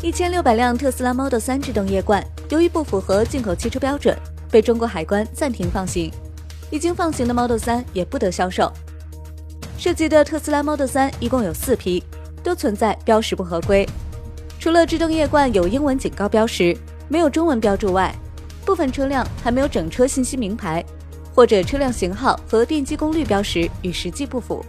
一千六百辆特斯拉 Model 3制动液罐，由于不符合进口汽车标准，被中国海关暂停放行。已经放行的 Model 3也不得销售。涉及的特斯拉 Model 3一共有四批，都存在标识不合规。除了制动液罐有英文警告标识，没有中文标注外，部分车辆还没有整车信息名牌，或者车辆型号和电机功率标识与实际不符。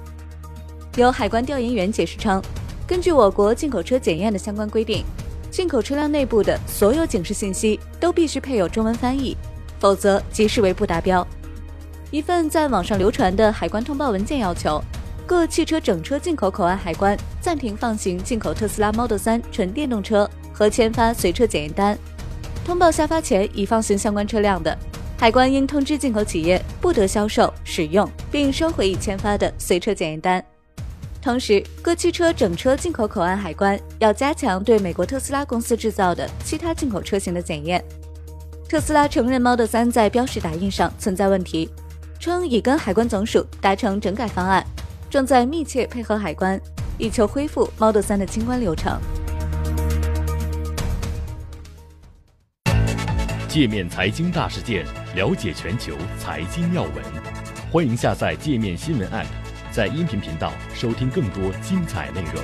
有海关调研员解释称，根据我国进口车检验的相关规定，进口车辆内部的所有警示信息都必须配有中文翻译，否则即视为不达标。一份在网上流传的海关通报文件要求，各汽车整车进口口岸海关暂停放行进口特斯拉 Model 3纯电动车和签发随车检验单。通报下发前已放行相关车辆的，海关应通知进口企业不得销售、使用并收回已签发的随车检验单。同时，各汽车整车进口口岸海关要加强对美国特斯拉公司制造的其他进口车型的检验。特斯拉承认 Model 3在标识打印上存在问题。称已跟海关总署达成整改方案，正在密切配合海关，以求恢复 Model 3的清关流程。界面财经大事件，了解全球财经要闻，欢迎下载界面新闻 App，在音频频道收听更多精彩内容。